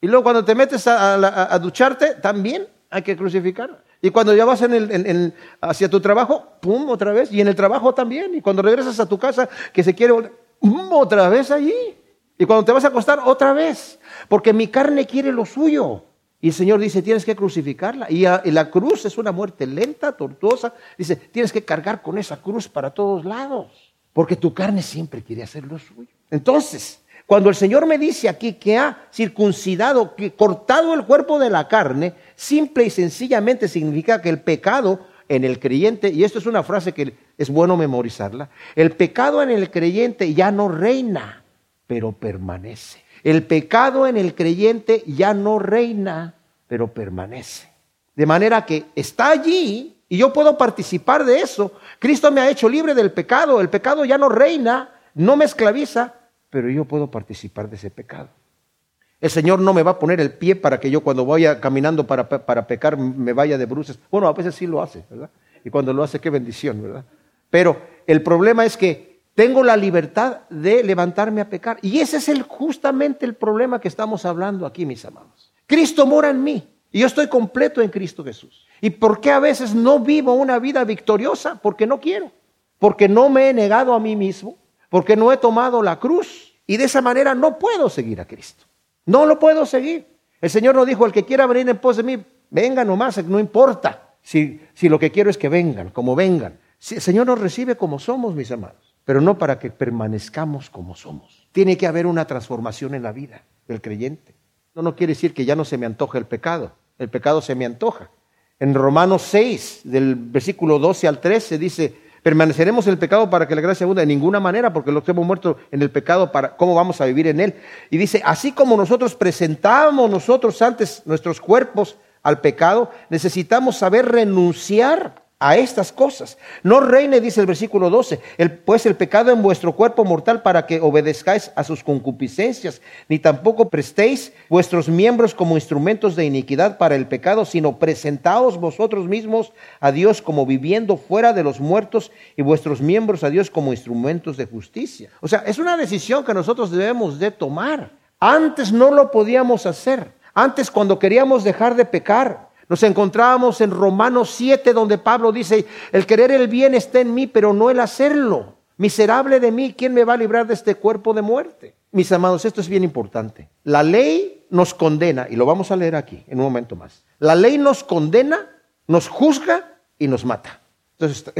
Y luego cuando te metes a, ducharte, también hay que crucificarla. Y cuando ya vas en hacia tu trabajo, pum, otra vez. Y en el trabajo también. Y cuando regresas a tu casa, que se quiere pum, otra vez allí. Y cuando te vas a acostar, otra vez. Porque mi carne quiere lo suyo. Y el Señor dice, tienes que crucificarla. Y, y la cruz es una muerte lenta, tortuosa. Dice, tienes que cargar con esa cruz para todos lados. Porque tu carne siempre quiere hacer lo suyo. Entonces, cuando el Señor me dice aquí que ha circuncidado, que cortado el cuerpo de la carne, simple y sencillamente significa que el pecado en el creyente, y esto es una frase que es bueno memorizarla, el pecado en el creyente ya no reina, pero permanece. El pecado en el creyente ya no reina, pero permanece. De manera que está allí y yo puedo participar de eso. Cristo me ha hecho libre del pecado, el pecado ya no reina, no me esclaviza, pero yo puedo participar de ese pecado. El Señor no me va a poner el pie para que yo cuando vaya caminando para, para pecar me vaya de bruces. Bueno, a veces sí lo hace, ¿verdad? Y cuando lo hace, qué bendición, ¿verdad? Pero el problema es que tengo la libertad de levantarme a pecar. Y ese es el, justamente el problema que estamos hablando aquí, mis amados. Cristo mora en mí y yo estoy completo en Cristo Jesús. ¿Y por qué a veces no vivo una vida victoriosa? Porque no quiero. Porque no me he negado a mí mismo porque no he tomado la cruz y de esa manera no puedo seguir a Cristo. No lo puedo seguir. El Señor nos dijo, el que quiera venir en pos de mí, venga nomás, no importa. Si, si lo que quiero es que vengan, como vengan. el Señor nos recibe como somos, mis amados, pero no para que permanezcamos como somos. Tiene que haber una transformación en la vida del creyente. No, no quiere decir que ya no se me antoja el pecado. El pecado se me antoja. En Romanos 6, del versículo 12 al 13, dice, ¿Permaneceremos en el pecado para que la gracia abunde? De ninguna manera, porque los que hemos muerto en el pecado, para, ¿cómo vamos a vivir en él? Y dice, así como nosotros presentamos nosotros antes nuestros cuerpos al pecado, necesitamos saber renunciar a estas cosas. No reine, dice el versículo 12, pues el pecado en vuestro cuerpo mortal para que obedezcáis a sus concupiscencias, ni tampoco prestéis vuestros miembros como instrumentos de iniquidad para el pecado, sino presentaos vosotros mismos a Dios como viviendo fuera de los muertos y vuestros miembros a Dios como instrumentos de justicia. O sea, es una decisión que nosotros debemos de tomar. Antes no lo podíamos hacer. Antes cuando queríamos dejar de pecar, nos encontrábamos en Romanos 7, donde Pablo dice, el querer el bien está en mí, pero no el hacerlo. Miserable de mí, ¿quién me va a librar de este cuerpo de muerte? Mis amados, esto es bien importante. La ley nos condena, y lo vamos a leer aquí en un momento más. La ley nos condena, nos juzga y nos mata. Entonces,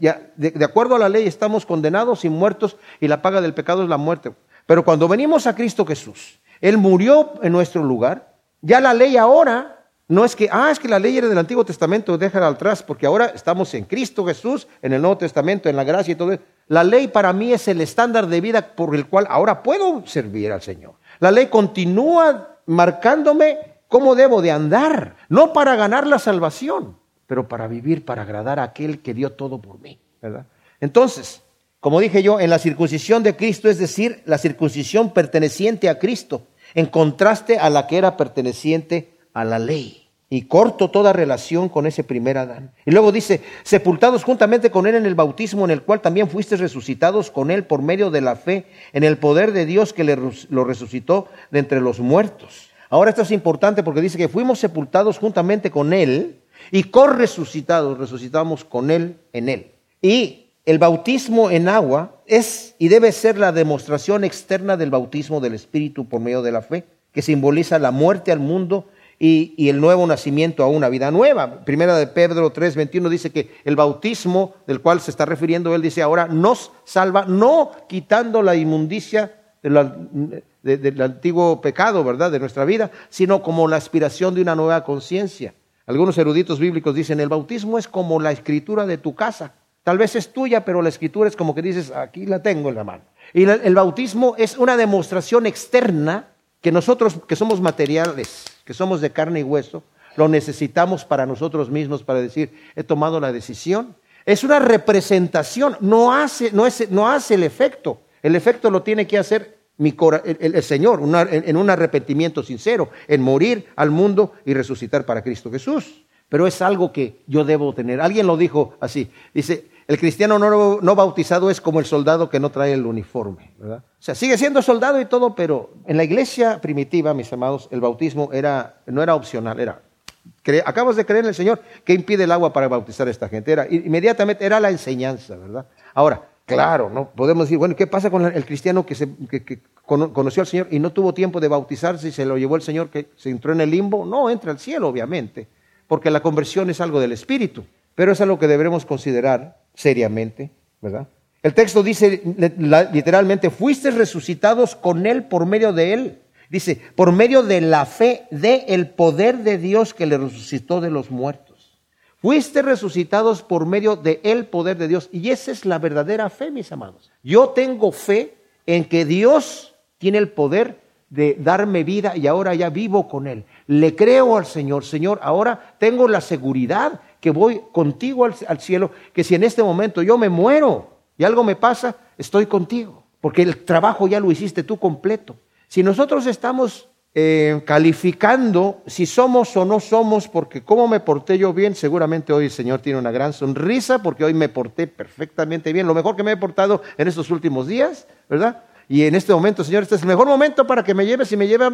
ya, de acuerdo a la ley estamos condenados y muertos, y la paga del pecado es la muerte. Pero cuando venimos a Cristo Jesús, Él murió en nuestro lugar, ya la ley ahora no es que, ah, es que la ley era del Antiguo Testamento, déjala atrás, porque ahora estamos en Cristo Jesús, en el Nuevo Testamento, en la gracia y todo eso. La ley para mí es el estándar de vida por el cual ahora puedo servir al Señor. La ley continúa marcándome cómo debo de andar, no para ganar la salvación, pero para vivir, para agradar a aquel que dio todo por mí, ¿verdad? Entonces, como dije yo, en la circuncisión de Cristo, es decir, la circuncisión perteneciente a Cristo, en contraste a la que era perteneciente a la ley y corto toda relación con ese primer Adán. Y luego dice, sepultados juntamente con él en el bautismo, en el cual también fuiste resucitados con él por medio de la fe en el poder de Dios que le, lo resucitó de entre los muertos. Ahora esto es importante porque dice que fuimos sepultados juntamente con él y corresucitados, resucitamos con él en él. Y el bautismo en agua es y debe ser la demostración externa del bautismo del Espíritu por medio de la fe, que simboliza la muerte al mundo y, el nuevo nacimiento a una vida nueva. Primera de Pedro 3:21 dice que el bautismo del cual se está refiriendo él dice ahora nos salva no quitando la inmundicia del antiguo pecado, ¿verdad? De nuestra vida, sino como la aspiración de una nueva conciencia. Algunos eruditos bíblicos dicen, el bautismo es como la escritura de tu casa. Tal vez es tuya, pero la escritura es como que dices, aquí la tengo en la mano. Y el bautismo es una demostración externa que nosotros, que somos materiales, que somos de carne y hueso, lo necesitamos para nosotros mismos para decir, he tomado la decisión. Es una representación, no hace, no no hace el efecto. El efecto lo tiene que hacer mi el, Señor en un arrepentimiento sincero, en morir al mundo y resucitar para Cristo Jesús. Pero es algo que yo debo tener. Alguien lo dijo así. Dice, el cristiano no, bautizado es como el soldado que no trae el uniforme, ¿verdad? O sea, sigue siendo soldado y todo, pero en la iglesia primitiva, mis amados, el bautismo era, no era opcional, era, acabas de creer en el Señor, ¿qué impide el agua para bautizar a esta gente? Era, inmediatamente era la enseñanza, ¿verdad? Ahora, claro, ¿no? Podemos decir, bueno, ¿qué pasa con el cristiano que, se, conoció al Señor y no tuvo tiempo de bautizarse y se lo llevó el Señor que se entró en el limbo? No, entra al cielo, obviamente, porque la conversión es algo del Espíritu, pero es algo que debemos considerar seriamente, ¿verdad? El texto dice literalmente, fuiste resucitados con Él por medio de Él. Dice, por medio de la fe de el poder de Dios que le resucitó de los muertos. Fuiste resucitados por medio de poder de Dios. Y esa es la verdadera fe, mis amados. Yo tengo fe en que Dios tiene el poder de darme vida y ahora ya vivo con Él. Le creo al Señor, Señor, ahora tengo la seguridad que voy contigo al, cielo, que si en este momento yo me muero y algo me pasa, estoy contigo, porque el trabajo ya lo hiciste tú completo. Si nosotros estamos eh, calificando si somos o no somos, porque cómo me porté yo bien, seguramente hoy el Señor tiene una gran sonrisa, porque hoy me porté perfectamente bien, lo mejor que me he portado en estos últimos días, ¿verdad? Y en este momento, Señor, este es el mejor momento para que me lleves. Si me llevas,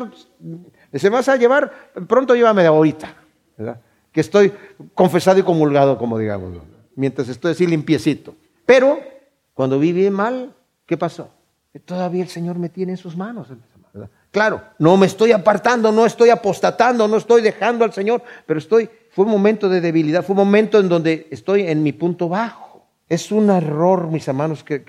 se vas a llevar, pronto llévame ahorita, ¿verdad? Que estoy confesado y comulgado, como digamos, mientras estoy así limpiecito. Pero cuando viví mal, ¿qué pasó? Que todavía el Señor me tiene en sus manos. Claro, no me estoy apartando, no estoy apostatando, no estoy dejando al Señor, pero estoy, fue un momento de debilidad, fue un momento en donde estoy en mi punto bajo. Es un error, mis hermanos, que,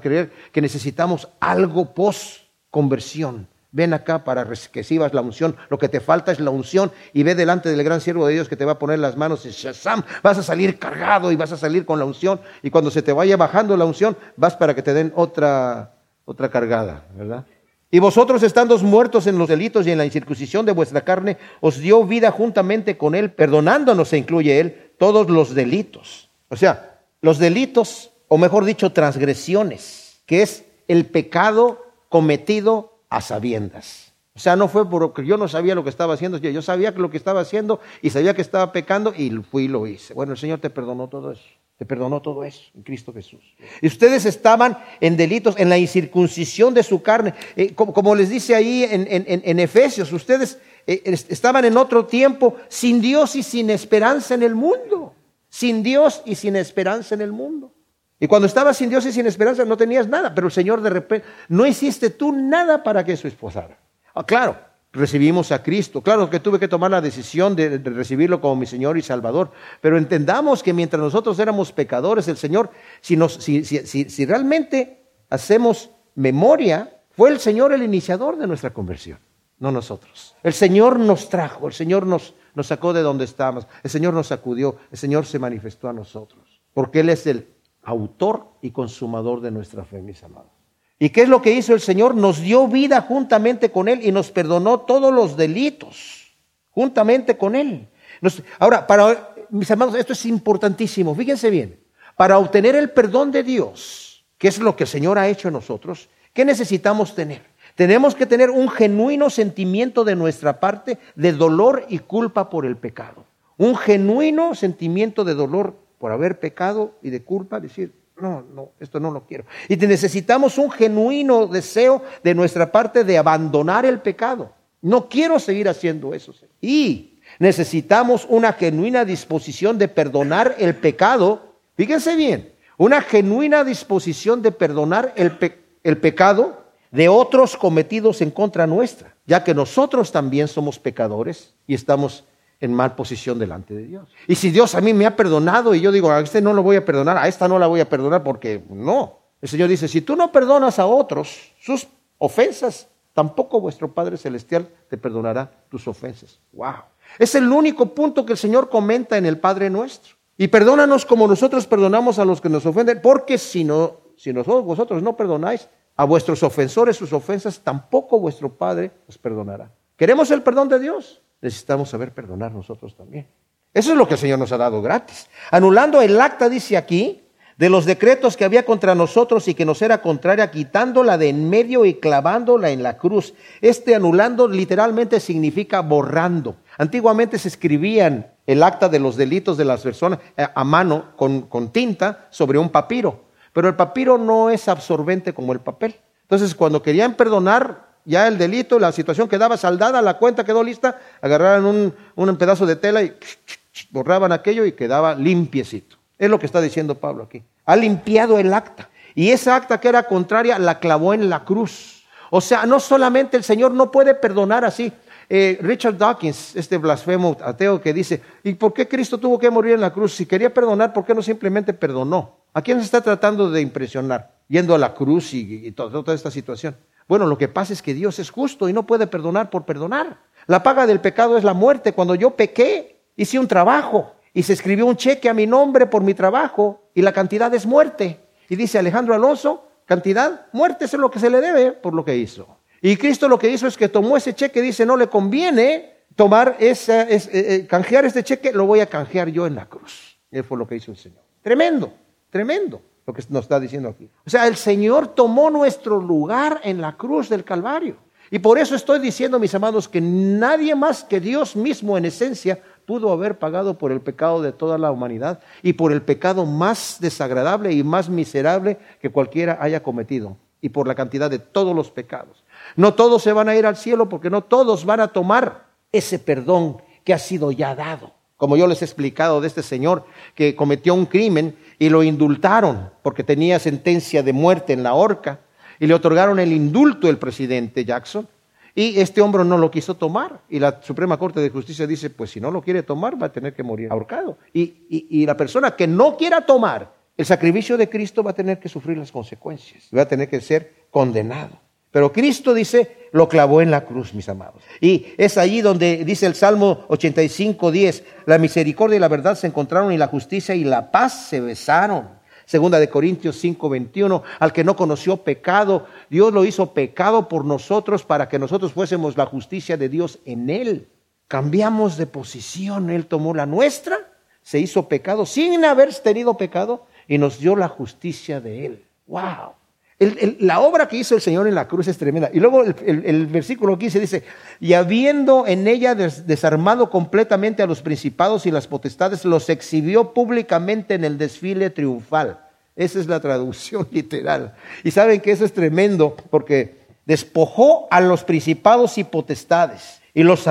creer que necesitamos algo post conversión. Ven acá para que recibas la unción. Lo que te falta es la unción y ve delante del gran siervo de Dios que te va a poner las manos y Shazam, vas a salir cargado y vas a salir con la unción y cuando se te vaya bajando la unción vas para que te den otra otra cargada, ¿verdad? Y vosotros estando muertos en los delitos y en la incircuncisión de vuestra carne, os dio vida juntamente con él, perdonándonos, se incluye él, todos los delitos. O sea, los delitos, o mejor dicho, transgresiones, que es el pecado cometido a sabiendas. O sea, no fue porque yo no sabía lo que estaba haciendo, yo sabía lo que estaba haciendo y sabía que estaba pecando y fui y lo hice. Bueno, el Señor te perdonó todo eso. Te perdonó todo eso en Cristo Jesús. Y ustedes estaban en delitos, en la incircuncisión de su carne. Eh, como, les dice ahí en, Efesios, ustedes eh, estaban en otro tiempo sin Dios y sin esperanza en el mundo. Sin Dios y sin esperanza en el mundo. Y cuando estabas sin Dios y sin esperanza no tenías nada, pero el Señor de repente, no hiciste tú nada para que eso esposara. Ah, claro, recibimos a Cristo. Claro que tuve que tomar la decisión de, recibirlo como mi Señor y Salvador, pero entendamos que mientras nosotros éramos pecadores, el Señor, si, realmente hacemos memoria, fue el Señor el iniciador de nuestra conversión, no nosotros. El Señor nos trajo, el Señor nos, nos sacó de donde estábamos, el Señor nos sacudió, el Señor se manifestó a nosotros, porque Él es el autor y consumador de nuestra fe, mis amados. ¿Y qué es lo que hizo el Señor? Nos dio vida juntamente con Él y nos perdonó todos los delitos, juntamente con Él. ahora, para mis amados, esto es importantísimo, fíjense bien, para obtener el perdón de Dios, que es lo que el Señor ha hecho en nosotros, ¿qué necesitamos tener? Tenemos que tener un genuino sentimiento de nuestra parte de dolor y culpa por el pecado. Un genuino sentimiento de dolor por haber pecado y de culpa, decir, no, no, esto no lo quiero. Y necesitamos un genuino deseo de nuestra parte de abandonar el pecado. No quiero seguir haciendo eso. Y necesitamos una genuina disposición de perdonar el pecado. Fíjense bien, una genuina disposición de perdonar el, el pecado de otros cometidos en contra nuestra, ya que nosotros también somos pecadores y estamos en mal posición delante de Dios. Y si Dios a mí me ha perdonado y yo digo, a este no lo voy a perdonar, a esta no la voy a perdonar porque no. El Señor dice, si tú no perdonas a otros sus ofensas, tampoco vuestro Padre Celestial te perdonará tus ofensas. ¡Wow! Es el único punto que el Señor comenta en el Padre nuestro. Y perdónanos como nosotros perdonamos a los que nos ofenden, porque si no, si nosotros, vosotros no perdonáis a vuestros ofensores sus ofensas, tampoco vuestro Padre os perdonará. ¿Queremos el perdón de Dios? Necesitamos saber perdonar nosotros también. Eso es lo que el Señor nos ha dado gratis. Anulando el acta, dice aquí, de los decretos que había contra nosotros y que nos era contraria, quitándola de en medio y clavándola en la cruz. Este anulando literalmente significa borrando. Antiguamente se escribían el acta de los delitos de las personas eh, a mano con, con tinta sobre un papiro, pero el papiro no es absorbente como el papel. Entonces, cuando querían perdonar ya el delito, la situación quedaba saldada, la cuenta quedó lista, agarraban un, un pedazo de tela y borraban aquello y quedaba limpiecito. Es lo que está diciendo Pablo aquí. Ha limpiado el acta. Y esa acta que era contraria la clavó en la cruz. O sea, no solamente el Señor no puede perdonar así. Eh, Richard Dawkins, este blasfemo ateo que dice, ¿y por qué Cristo tuvo que morir en la cruz? Si quería perdonar, ¿por qué no simplemente perdonó? ¿A quién se está tratando de impresionar? Yendo a la cruz y, toda esta situación. Bueno, lo que pasa es que Dios es justo y no puede perdonar por perdonar. La paga del pecado es la muerte. Cuando yo pequé, hice un trabajo y se escribió un cheque a mi nombre por mi trabajo y la cantidad es muerte. Y dice Alejandro Alonso, cantidad, muerte es lo que se le debe por lo que hizo. Y Cristo lo que hizo es que tomó ese cheque, dice, no le conviene tomar esa, eh, eh, canjear este cheque, lo voy a canjear yo en la cruz. Él fue lo que hizo el Señor. Tremendo, tremendo lo que nos está diciendo aquí. O sea, el Señor tomó nuestro lugar en la cruz del Calvario. Y por eso estoy diciendo, mis amados, que nadie más que Dios mismo en esencia pudo haber pagado por el pecado de toda la humanidad y por el pecado más desagradable y más miserable que cualquiera haya cometido y por la cantidad de todos los pecados. No todos se van a ir al cielo porque no todos van a tomar ese perdón que ha sido ya dado. Como yo les he explicado de este señor que cometió un crimen y lo indultaron porque tenía sentencia de muerte en la horca y le otorgaron el indulto el presidente Jackson y este hombre no lo quiso tomar. Y la Suprema Corte de Justicia dice, pues si no lo quiere tomar, va a tener que morir ahorcado. Y, la persona que no quiera tomar el sacrificio de Cristo va a tener que sufrir las consecuencias. Va a tener que ser condenado. Pero Cristo dice, lo clavó en la cruz, mis amados. Y es allí donde dice el Salmo 85, 10, la misericordia y la verdad se encontraron y la justicia y la paz se besaron. Segunda de Corintios 5, 21, al que no conoció pecado, Dios lo hizo pecado por nosotros para que nosotros fuésemos la justicia de Dios en él. Cambiamos de posición, Él tomó la nuestra, se hizo pecado sin haber tenido pecado y nos dio la justicia de Él. ¡Wow! La obra que hizo el Señor en la cruz es tremenda. Y luego el, versículo 15 dice, y habiendo en ella desarmado completamente a los principados y las potestades, los exhibió públicamente en el desfile triunfal. Esa es la traducción [LAUGHS] literal. Y saben que eso es tremendo porque despojó a los principados y potestades y los,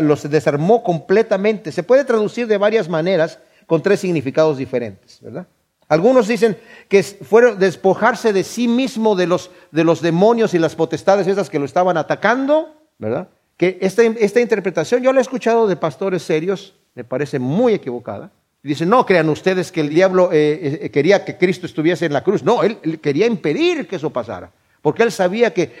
los desarmó completamente. Se puede traducir de varias maneras con tres significados diferentes, ¿verdad? Algunos dicen que fueron despojarse de sí mismo de los, de los demonios y las potestades esas que lo estaban atacando, ¿verdad? Que esta, esta interpretación yo la he escuchado de pastores serios, me parece muy equivocada. Dicen, no crean ustedes que el diablo eh, eh, quería que Cristo estuviese en la cruz. No, él quería impedir que eso pasara porque él sabía que,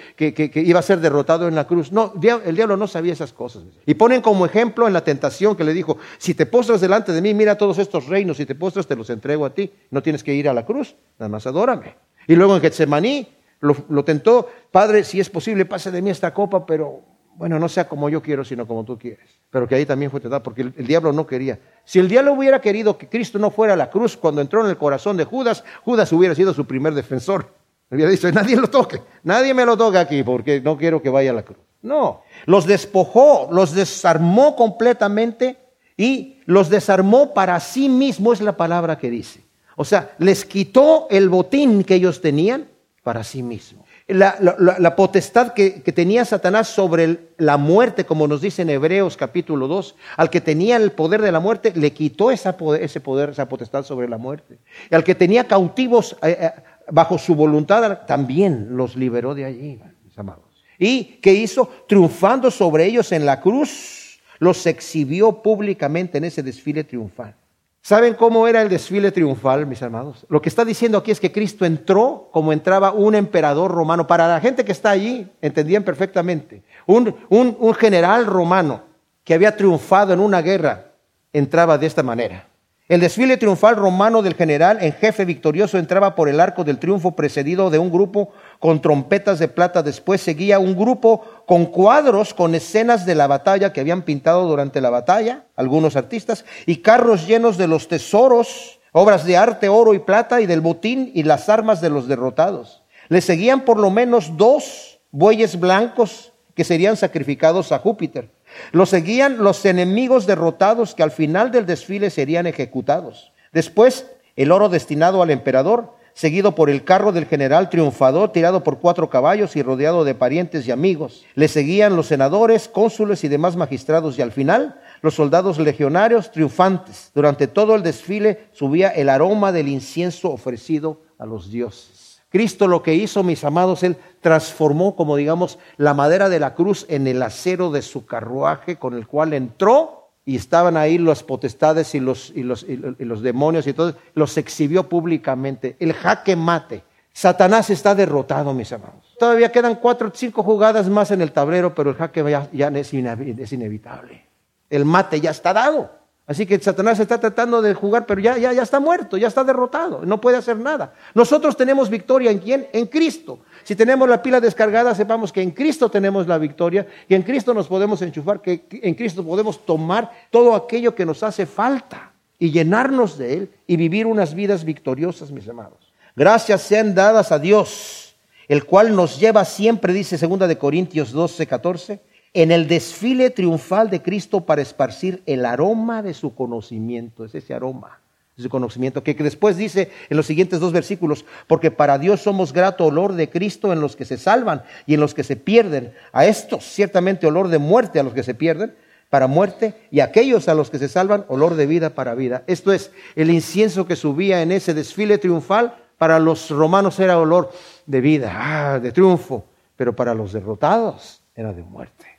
iba a ser derrotado en la cruz. No, el diablo no sabía esas cosas. Y ponen como ejemplo en la tentación que le dijo, si te postras delante de mí, mira todos estos reinos, si te postras te los entrego a ti, no tienes que ir a la cruz, nada más adórame. Y luego en Getsemaní lo, lo tentó, Padre, si es posible, pase de mí esta copa, pero bueno, no sea como yo quiero, sino como tú quieres. Pero que ahí también fue tentado, porque el, diablo no quería. Si el diablo hubiera querido que Cristo no fuera a la cruz cuando entró en el corazón de Judas, Judas hubiera sido su primer defensor. Había dicho, nadie lo toque, nadie me lo toque aquí porque no quiero que vaya a la cruz. No, los despojó, los desarmó completamente y los desarmó para sí mismo, es la palabra que dice. O sea, les quitó el botín que ellos tenían para sí mismo. La, potestad que, tenía Satanás sobre la muerte, como nos dice en Hebreos capítulo 2, al que tenía el poder de la muerte, le quitó ese poder, esa potestad sobre la muerte. Y al que tenía cautivos eh, eh, bajo su voluntad también los liberó de allí, mis amados. ¿Y qué hizo? Triunfando sobre ellos en la cruz, los exhibió públicamente en ese desfile triunfal. ¿Saben cómo era el desfile triunfal, mis hermanos? Lo que está diciendo aquí es que Cristo entró como entraba un emperador romano. Para la gente que está allí, entendían perfectamente. Un, un general romano que había triunfado en una guerra entraba de esta manera. El desfile triunfal romano del general en jefe victorioso entraba por el arco del triunfo precedido de un grupo con trompetas de plata. Después seguía un grupo con cuadros, con escenas de la batalla que habían pintado durante la batalla, algunos artistas, y carros llenos de los tesoros, obras de arte, oro y plata, y del botín y las armas de los derrotados. Le seguían por lo menos dos bueyes blancos que serían sacrificados a Júpiter. Lo seguían los enemigos derrotados que al final del desfile serían ejecutados. Después, el oro destinado al emperador seguido por el carro del general triunfador, tirado por cuatro caballos y rodeado de parientes y amigos. Le seguían los senadores, cónsules y demás magistrados, y al final los soldados legionarios triunfantes. Durante todo el desfile subía el aroma del incienso ofrecido a los dioses. Cristo lo que hizo, mis amados, Él transformó, como digamos, la madera de la cruz en el acero de su carruaje con el cual entró y estaban ahí las potestades y los, y los, y los demonios y todo, los exhibió públicamente. El jaque mate. Satanás está derrotado, mis amados. Todavía quedan cuatro o cinco jugadas más en el tablero, pero el jaque ya, es, es inevitable. El mate ya está dado. Así que Satanás está tratando de jugar, pero ya, ya, ya está muerto, ya está derrotado, no puede hacer nada. Nosotros tenemos victoria en quién? En Cristo. Si tenemos la pila descargada, sepamos que en Cristo tenemos la victoria, que en Cristo nos podemos enchufar, que en Cristo podemos tomar todo aquello que nos hace falta y llenarnos de Él y vivir unas vidas victoriosas, mis hermanos. Gracias sean dadas a Dios, el cual nos lleva siempre, dice 2 de Corintios 12, 14, en el desfile triunfal de Cristo para esparcir el aroma de su conocimiento, es ese aroma de su conocimiento, que, después dice en los siguientes dos versículos, porque para Dios somos grato olor de Cristo en los que se salvan y en los que se pierden, a estos ciertamente olor de muerte a los que se pierden, para muerte, y a aquellos a los que se salvan, olor de vida para vida. Esto es, el incienso que subía en ese desfile triunfal, para los romanos era olor de vida, ah, de triunfo, pero para los derrotados era de muerte.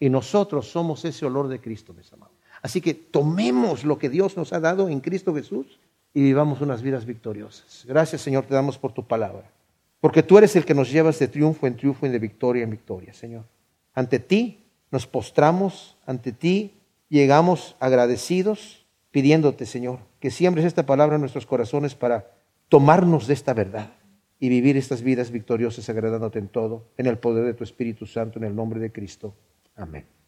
Y nosotros somos ese olor de Cristo, mis amados. Así que tomemos lo que Dios nos ha dado en Cristo Jesús y vivamos unas vidas victoriosas. Gracias, Señor, te damos por tu palabra. Porque tú eres el que nos llevas de triunfo en triunfo y de victoria en victoria, Señor. Ante ti nos postramos, ante ti llegamos agradecidos, pidiéndote, Señor, que siembres esta palabra en nuestros corazones para tomarnos de esta verdad y vivir estas vidas victoriosas agradándote en todo, en el poder de tu Espíritu Santo, en el nombre de Cristo. Amén.